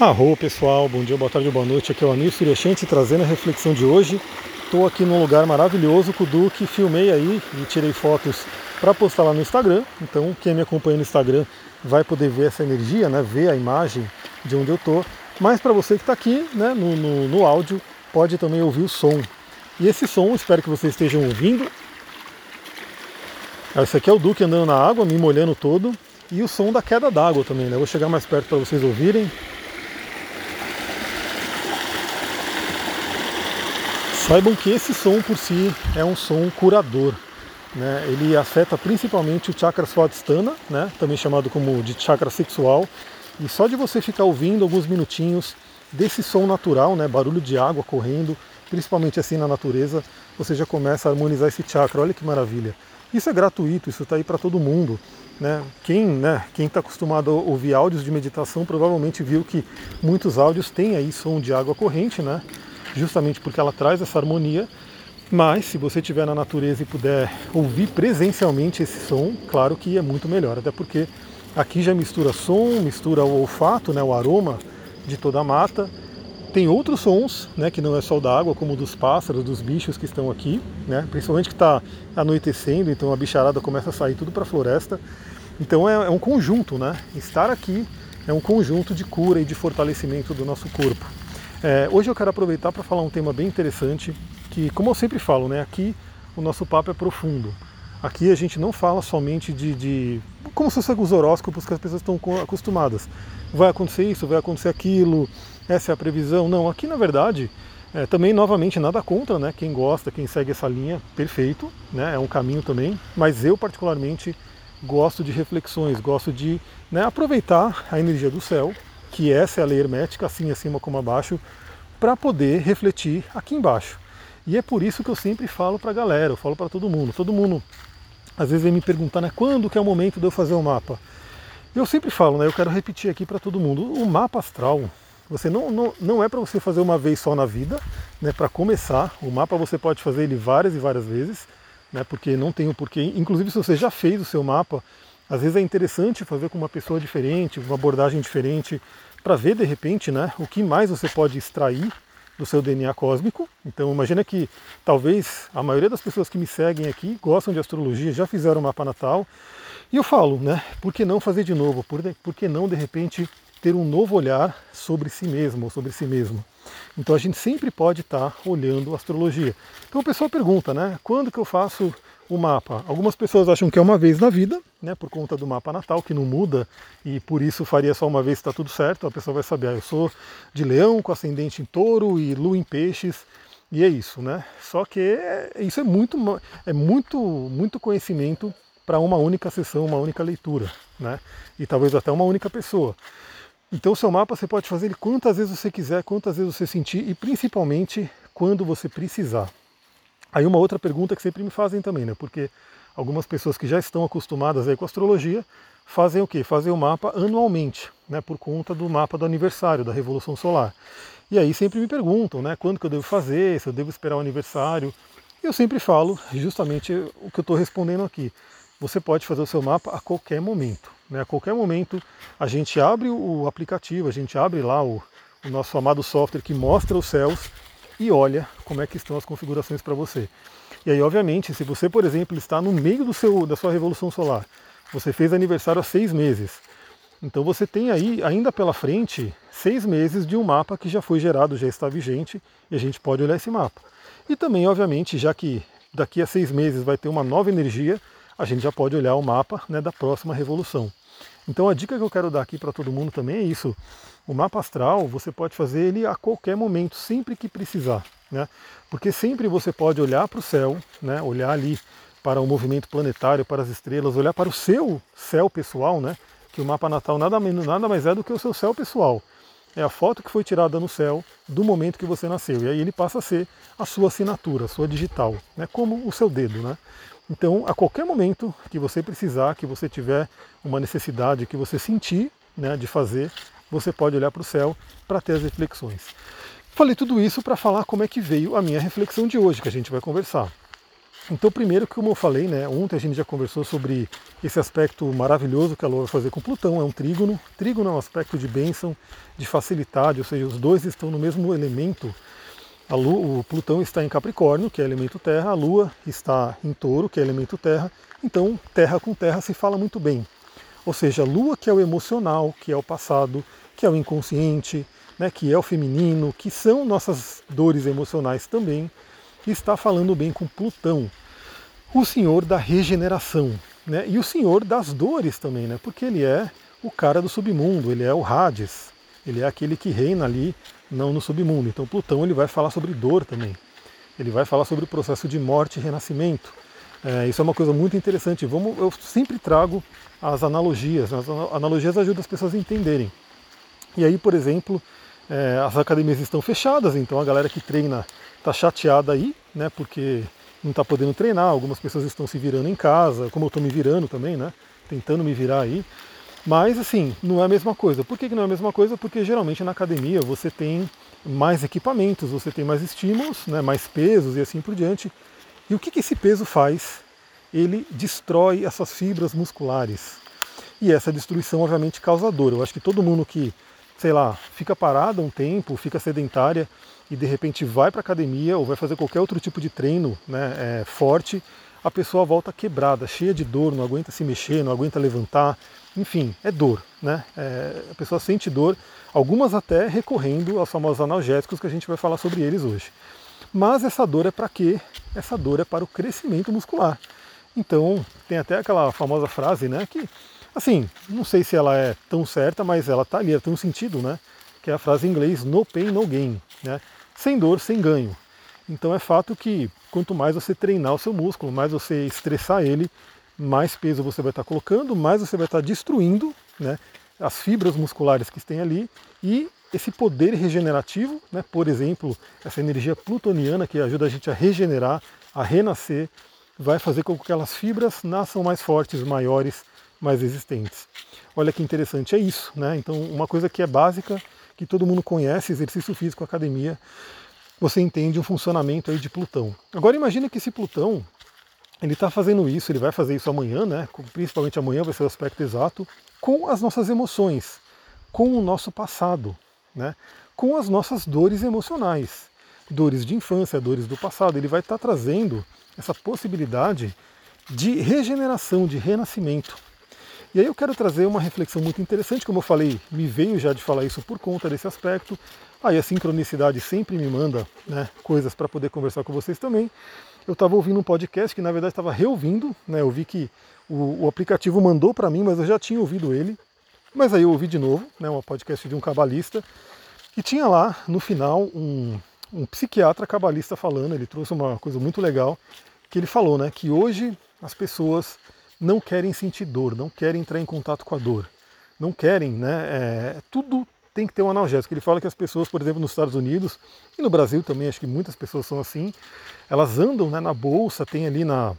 Arro pessoal, bom dia, boa tarde, boa noite. Aqui é o Amir Suryashanti trazendo a reflexão de hoje. Estou aqui num lugar maravilhoso com o Duque, filmei aí e tirei fotos para postar lá no Instagram. Então quem me acompanha no Instagram vai poder ver essa energia, né? ver a imagem de onde eu estou. Mas para você que está aqui né, no, no, no áudio, pode também ouvir o som. E esse som, espero que vocês estejam ouvindo. Esse aqui é o Duque andando na água, me molhando todo. E o som da queda d'água também, né? vou chegar mais perto para vocês ouvirem. Saibam que esse som por si é um som curador. Né? Ele afeta principalmente o chakra swadhisthana, né? também chamado como de chakra sexual. E só de você ficar ouvindo alguns minutinhos desse som natural, né? barulho de água correndo, principalmente assim na natureza, você já começa a harmonizar esse chakra. Olha que maravilha. Isso é gratuito, isso está aí para todo mundo. Né? Quem né, está acostumado a ouvir áudios de meditação provavelmente viu que muitos áudios têm aí som de água corrente, né? Justamente porque ela traz essa harmonia. Mas se você estiver na natureza e puder ouvir presencialmente esse som, claro que é muito melhor, até porque aqui já mistura som, mistura o olfato, né, o aroma de toda a mata. Tem outros sons, né, que não é só o da água, como dos pássaros, dos bichos que estão aqui, né, principalmente que está anoitecendo, então a bicharada começa a sair tudo para a floresta. Então é, é um conjunto, né? Estar aqui é um conjunto de cura e de fortalecimento do nosso corpo. É, hoje eu quero aproveitar para falar um tema bem interessante, que, como eu sempre falo, né, aqui o nosso papo é profundo. Aqui a gente não fala somente de, de como se fosse os horóscopos que as pessoas estão acostumadas. Vai acontecer isso, vai acontecer aquilo, essa é a previsão. Não, aqui na verdade, é, também novamente nada contra, né? Quem gosta, quem segue essa linha, perfeito, né? É um caminho também. Mas eu particularmente gosto de reflexões, gosto de né, aproveitar a energia do céu que essa é a lei hermética, assim acima como abaixo, para poder refletir aqui embaixo. E é por isso que eu sempre falo para a galera, eu falo para todo mundo. Todo mundo às vezes vem me perguntar, né, quando que é o momento de eu fazer o um mapa? Eu sempre falo, né, eu quero repetir aqui para todo mundo, o mapa astral, você não, não, não é para você fazer uma vez só na vida, né, para começar, o mapa você pode fazer ele várias e várias vezes, né, porque não tem o porquê, inclusive se você já fez o seu mapa, às vezes é interessante fazer com uma pessoa diferente, uma abordagem diferente, para ver de repente né, o que mais você pode extrair do seu DNA cósmico. Então imagina que talvez a maioria das pessoas que me seguem aqui gostam de astrologia, já fizeram o mapa natal. E eu falo, né, por que não fazer de novo? Por, por que não de repente ter um novo olhar sobre si mesmo ou sobre si mesmo? Então a gente sempre pode estar tá olhando astrologia. Então o pessoal pergunta, né, quando que eu faço o mapa. Algumas pessoas acham que é uma vez na vida, né, por conta do mapa natal, que não muda, e por isso faria só uma vez está tudo certo. A pessoa vai saber, ah, eu sou de leão, com ascendente em touro e lua em peixes, e é isso, né? Só que é, isso é muito, é muito, muito conhecimento para uma única sessão, uma única leitura, né? E talvez até uma única pessoa. Então o seu mapa você pode fazer ele quantas vezes você quiser, quantas vezes você sentir e principalmente quando você precisar. Aí uma outra pergunta que sempre me fazem também, né? Porque algumas pessoas que já estão acostumadas aí com astrologia fazem o quê? Fazem o mapa anualmente, né? Por conta do mapa do aniversário, da Revolução Solar. E aí sempre me perguntam, né? Quando que eu devo fazer, se eu devo esperar o aniversário. E eu sempre falo justamente o que eu estou respondendo aqui. Você pode fazer o seu mapa a qualquer momento. Né? A qualquer momento a gente abre o aplicativo, a gente abre lá o, o nosso amado software que mostra os céus e olha como é que estão as configurações para você. E aí, obviamente, se você, por exemplo, está no meio do seu, da sua revolução solar, você fez aniversário há seis meses, então você tem aí, ainda pela frente, seis meses de um mapa que já foi gerado, já está vigente, e a gente pode olhar esse mapa. E também, obviamente, já que daqui a seis meses vai ter uma nova energia, a gente já pode olhar o mapa né, da próxima revolução. Então a dica que eu quero dar aqui para todo mundo também é isso. O mapa astral você pode fazer ele a qualquer momento, sempre que precisar, né? Porque sempre você pode olhar para o céu, né? Olhar ali para o movimento planetário, para as estrelas, olhar para o seu céu pessoal, né? Que o mapa natal nada, nada mais é do que o seu céu pessoal. É a foto que foi tirada no céu do momento que você nasceu. E aí ele passa a ser a sua assinatura, a sua digital, né? como o seu dedo. Né? Então, a qualquer momento que você precisar, que você tiver uma necessidade, que você sentir né, de fazer, você pode olhar para o céu para ter as reflexões. Falei tudo isso para falar como é que veio a minha reflexão de hoje, que a gente vai conversar. Então, primeiro, como eu falei, né, ontem a gente já conversou sobre esse aspecto maravilhoso que a Lua vai fazer com Plutão, é um trígono. Trígono é um aspecto de bênção, de facilidade, ou seja, os dois estão no mesmo elemento. A Lua, o Plutão está em Capricórnio, que é elemento terra, a Lua está em Touro, que é elemento terra. Então, terra com terra se fala muito bem. Ou seja, a Lua, que é o emocional, que é o passado, que é o inconsciente, né, que é o feminino, que são nossas dores emocionais também está falando bem com Plutão, o senhor da regeneração, né? E o senhor das dores também, né? Porque ele é o cara do submundo, ele é o Hades, ele é aquele que reina ali, não no submundo. Então Plutão ele vai falar sobre dor também. Ele vai falar sobre o processo de morte e renascimento. É, isso é uma coisa muito interessante. Vamos, eu sempre trago as analogias. As analogias ajudam as pessoas a entenderem. E aí, por exemplo, é, as academias estão fechadas, então a galera que treina está chateada aí, né? Porque não está podendo treinar, algumas pessoas estão se virando em casa, como eu estou me virando também, né? Tentando me virar aí. Mas assim, não é a mesma coisa. Por que, que não é a mesma coisa? Porque geralmente na academia você tem mais equipamentos, você tem mais estímulos, né, mais pesos e assim por diante. E o que, que esse peso faz? Ele destrói essas fibras musculares. E essa destruição, obviamente, causa dor. Eu acho que todo mundo que, sei lá, fica parado um tempo, fica sedentária, e de repente vai para academia ou vai fazer qualquer outro tipo de treino né, é, forte, a pessoa volta quebrada, cheia de dor, não aguenta se mexer, não aguenta levantar, enfim, é dor. Né? É, a pessoa sente dor, algumas até recorrendo aos famosos analgésicos que a gente vai falar sobre eles hoje. Mas essa dor é para quê? Essa dor é para o crescimento muscular. Então, tem até aquela famosa frase, né, que, assim, não sei se ela é tão certa, mas ela tá ali, ela tem um sentido, né, que é a frase em inglês no pain, no gain, né, sem dor, sem ganho. Então é fato que quanto mais você treinar o seu músculo, mais você estressar ele, mais peso você vai estar colocando, mais você vai estar destruindo né, as fibras musculares que tem ali e esse poder regenerativo, né, por exemplo, essa energia plutoniana que ajuda a gente a regenerar, a renascer, vai fazer com que aquelas fibras nasçam mais fortes, maiores, mais resistentes. Olha que interessante, é isso. Né? Então, uma coisa que é básica que todo mundo conhece, exercício físico, academia, você entende o funcionamento aí de Plutão. Agora imagine que esse Plutão, ele está fazendo isso, ele vai fazer isso amanhã, né? principalmente amanhã vai ser o aspecto exato, com as nossas emoções, com o nosso passado, né? com as nossas dores emocionais, dores de infância, dores do passado. Ele vai estar tá trazendo essa possibilidade de regeneração, de renascimento. E aí eu quero trazer uma reflexão muito interessante, como eu falei, me veio já de falar isso por conta desse aspecto. Aí a sincronicidade sempre me manda né, coisas para poder conversar com vocês também. Eu estava ouvindo um podcast que na verdade estava reouvindo, né, eu vi que o, o aplicativo mandou para mim, mas eu já tinha ouvido ele. Mas aí eu ouvi de novo, né, um podcast de um cabalista, e tinha lá no final um, um psiquiatra cabalista falando, ele trouxe uma coisa muito legal, que ele falou né, que hoje as pessoas não querem sentir dor, não querem entrar em contato com a dor, não querem, né? É, tudo tem que ter um analgésico. Ele fala que as pessoas, por exemplo, nos Estados Unidos e no Brasil também, acho que muitas pessoas são assim, elas andam né, na bolsa, tem ali na,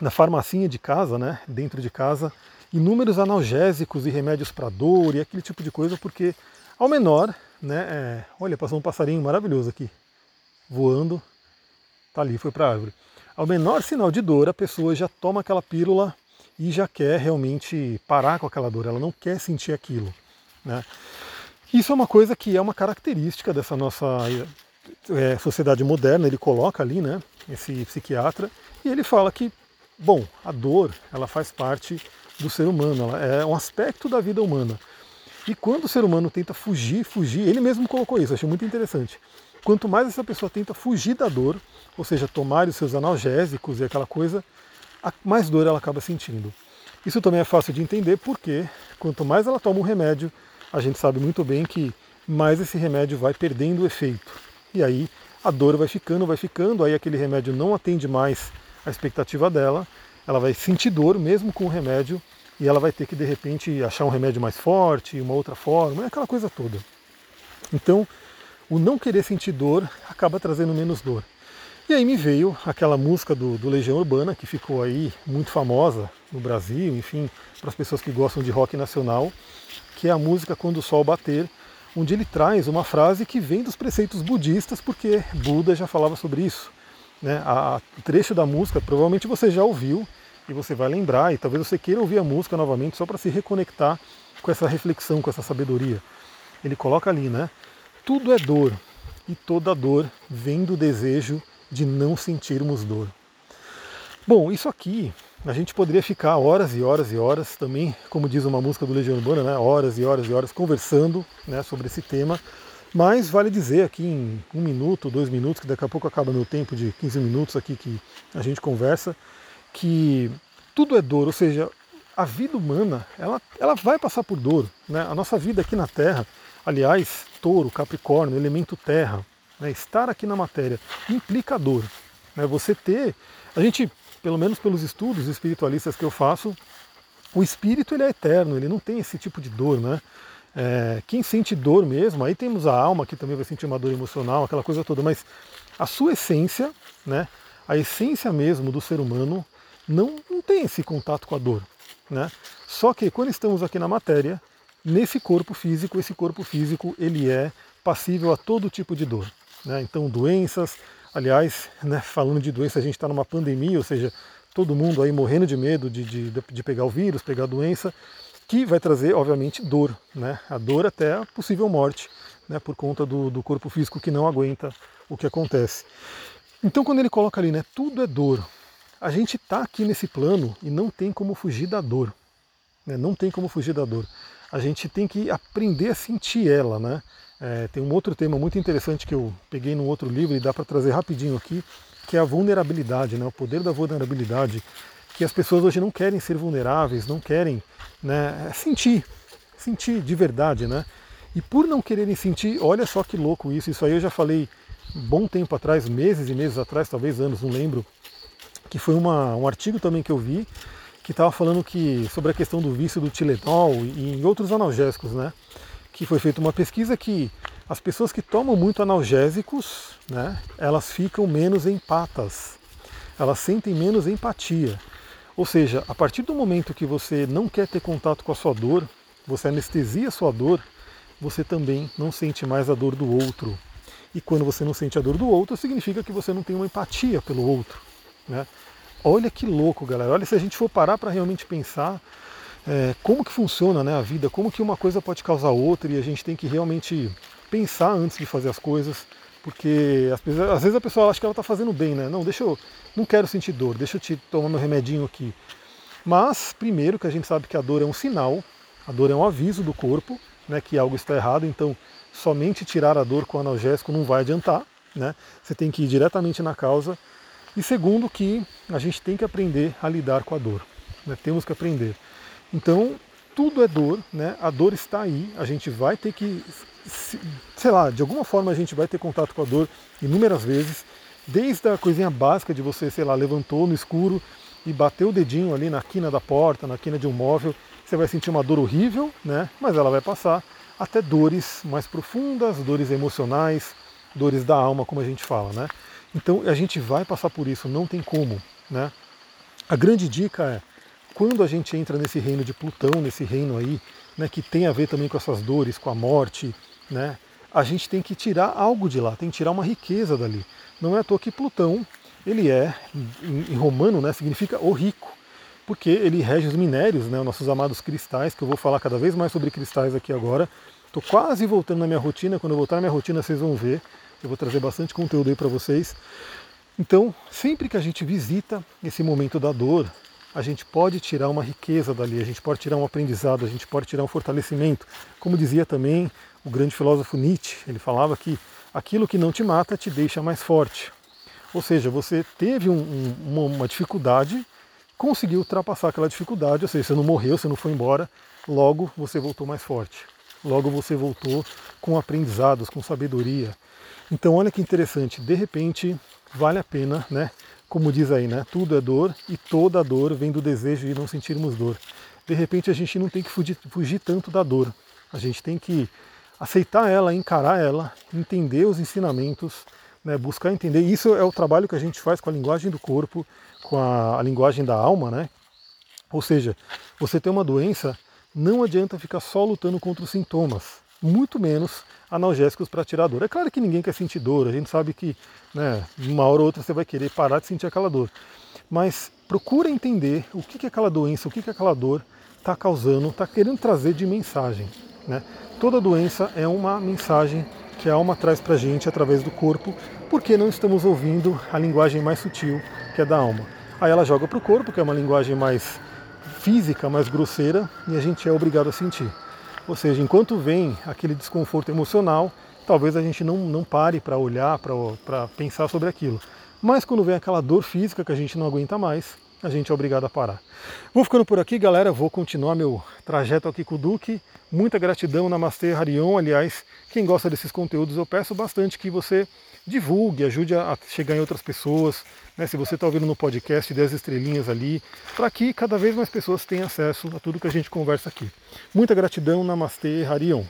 na farmacinha de casa, né, dentro de casa, inúmeros analgésicos e remédios para dor e aquele tipo de coisa, porque ao menor, né, é, olha, passou um passarinho maravilhoso aqui, voando, tá ali, foi para a árvore. Ao menor sinal de dor, a pessoa já toma aquela pílula e já quer realmente parar com aquela dor, ela não quer sentir aquilo. Né? Isso é uma coisa que é uma característica dessa nossa é, sociedade moderna, ele coloca ali, né, esse psiquiatra, e ele fala que, bom, a dor, ela faz parte do ser humano, ela é um aspecto da vida humana. E quando o ser humano tenta fugir, fugir, ele mesmo colocou isso, achei muito interessante. Quanto mais essa pessoa tenta fugir da dor, ou seja, tomar os seus analgésicos e aquela coisa, mais dor ela acaba sentindo. Isso também é fácil de entender porque quanto mais ela toma um remédio, a gente sabe muito bem que mais esse remédio vai perdendo o efeito. E aí a dor vai ficando, vai ficando, aí aquele remédio não atende mais a expectativa dela, ela vai sentir dor mesmo com o remédio e ela vai ter que de repente achar um remédio mais forte, uma outra forma, é aquela coisa toda. Então, o não querer sentir dor acaba trazendo menos dor. E aí me veio aquela música do, do, Legião Urbana, que ficou aí muito famosa no Brasil, enfim, para as pessoas que gostam de rock nacional, que é a música Quando o Sol Bater, onde ele traz uma frase que vem dos preceitos budistas, porque Buda já falava sobre isso. né, a, o trecho da música, provavelmente você já ouviu e você vai lembrar, e talvez você queira ouvir a música novamente só para se reconectar com essa reflexão, com essa sabedoria. Ele coloca ali, né? Tudo é dor, e toda dor vem do desejo de não sentirmos dor. Bom, isso aqui a gente poderia ficar horas e horas e horas também, como diz uma música do Legião Urbana, né? horas e horas e horas conversando né, sobre esse tema. Mas vale dizer aqui em um minuto, dois minutos, que daqui a pouco acaba meu tempo de 15 minutos aqui que a gente conversa, que tudo é dor, ou seja, a vida humana ela, ela vai passar por dor. Né? A nossa vida aqui na Terra, aliás, touro, capricórnio, elemento terra, né? estar aqui na matéria implica dor. Né? Você ter, a gente, pelo menos pelos estudos espiritualistas que eu faço, o espírito ele é eterno, ele não tem esse tipo de dor, né? É, quem sente dor mesmo, aí temos a alma que também vai sentir uma dor emocional, aquela coisa toda, mas a sua essência, né, a essência mesmo do ser humano, não, não tem esse contato com a dor. Né? Só que quando estamos aqui na matéria, nesse corpo físico, esse corpo físico ele é passível a todo tipo de dor. Né? Então doenças, aliás, né, falando de doença, a gente está numa pandemia, ou seja, todo mundo aí morrendo de medo de, de, de pegar o vírus, pegar a doença que vai trazer, obviamente, dor, né? a dor até a possível morte, né? por conta do, do corpo físico que não aguenta o que acontece. Então, quando ele coloca ali, né, tudo é dor, a gente está aqui nesse plano e não tem como fugir da dor. Né? Não tem como fugir da dor. A gente tem que aprender a sentir ela. Né? É, tem um outro tema muito interessante que eu peguei num outro livro e dá para trazer rapidinho aqui, que é a vulnerabilidade, né? o poder da vulnerabilidade que as pessoas hoje não querem ser vulneráveis, não querem né, sentir, sentir de verdade, né? E por não quererem sentir, olha só que louco isso, isso aí eu já falei bom tempo atrás, meses e meses atrás, talvez anos, não lembro, que foi uma, um artigo também que eu vi, que estava falando que sobre a questão do vício do Tilenol e em outros analgésicos, né? Que foi feita uma pesquisa que as pessoas que tomam muito analgésicos, né, elas ficam menos empatas, elas sentem menos empatia. Ou seja, a partir do momento que você não quer ter contato com a sua dor, você anestesia a sua dor, você também não sente mais a dor do outro. E quando você não sente a dor do outro, significa que você não tem uma empatia pelo outro. Né? Olha que louco, galera. Olha se a gente for parar para realmente pensar é, como que funciona né, a vida, como que uma coisa pode causar outra e a gente tem que realmente pensar antes de fazer as coisas, porque às vezes, a pessoa acha que ela está fazendo bem, né? Não, deixa eu, não quero sentir dor, deixa eu te tomar meu remedinho aqui. Mas, primeiro, que a gente sabe que a dor é um sinal, a dor é um aviso do corpo, né, que algo está errado, então somente tirar a dor com analgésico não vai adiantar, né? Você tem que ir diretamente na causa. E segundo, que a gente tem que aprender a lidar com a dor. Né? Temos que aprender. Então, tudo é dor, né? A dor está aí, a gente vai ter que sei lá, de alguma forma a gente vai ter contato com a dor inúmeras vezes, desde a coisinha básica de você, sei lá, levantou no escuro e bateu o dedinho ali na quina da porta, na quina de um móvel, você vai sentir uma dor horrível, né? Mas ela vai passar até dores mais profundas, dores emocionais, dores da alma, como a gente fala, né? Então a gente vai passar por isso, não tem como, né? A grande dica é quando a gente entra nesse reino de Plutão, nesse reino aí, né, que tem a ver também com essas dores, com a morte, né? A gente tem que tirar algo de lá, tem que tirar uma riqueza dali. Não é à toa que Plutão, ele é, em, romano, né, significa o rico, porque ele rege os minérios, né, nossos amados cristais, que eu vou falar cada vez mais sobre cristais aqui agora. Estou quase voltando na minha rotina, quando eu voltar na minha rotina vocês vão ver, eu vou trazer bastante conteúdo aí para vocês. Então, sempre que a gente visita esse momento da dor, a gente pode tirar uma riqueza dali, a gente pode tirar um aprendizado, a gente pode tirar um fortalecimento. Como dizia também o grande filósofo Nietzsche, ele falava que aquilo que não te mata te deixa mais forte. Ou seja, você teve um, um, uma dificuldade, conseguiu ultrapassar aquela dificuldade, ou seja, você não morreu, você não foi embora, logo você voltou mais forte. Logo você voltou com aprendizados, com sabedoria. Então olha que interessante, de repente vale a pena, né? Como diz aí, né? Tudo é dor e toda dor vem do desejo de não sentirmos dor. De repente a gente não tem que fugir, fugir tanto da dor. A gente tem que aceitar ela, encarar ela, entender os ensinamentos, né, buscar entender. Isso é o trabalho que a gente faz com a linguagem do corpo, com a, a linguagem da alma, né? Ou seja, você tem uma doença, não adianta ficar só lutando contra os sintomas. muito menos analgésicos para tirar dor. É claro que ninguém quer sentir dor, a gente sabe que né, uma hora ou outra você vai querer parar de sentir aquela dor. Mas procura entender o que, que aquela doença, o que, que aquela dor está causando, está querendo trazer de mensagem. Né? Toda doença é uma mensagem que a alma traz para a gente através do corpo, porque não estamos ouvindo a linguagem mais sutil que é da alma. Aí ela joga para o corpo, que é uma linguagem mais física, mais grosseira, e a gente é obrigado a sentir. Ou seja, enquanto vem aquele desconforto emocional, talvez a gente não, não pare para olhar, para pensar sobre aquilo. Mas quando vem aquela dor física que a gente não aguenta mais, a gente é obrigado a parar. Vou ficando por aqui, galera. Vou continuar meu trajeto aqui com o Duque. Muita gratidão, Namastê, Harion. Aliás, quem gosta desses conteúdos, eu peço bastante que você divulgue, ajude a chegar em outras pessoas. Né? Se você está ouvindo no podcast, dê as estrelinhas ali, para que cada vez mais pessoas tenham acesso a tudo que a gente conversa aqui. Muita gratidão, Namastê, Harion.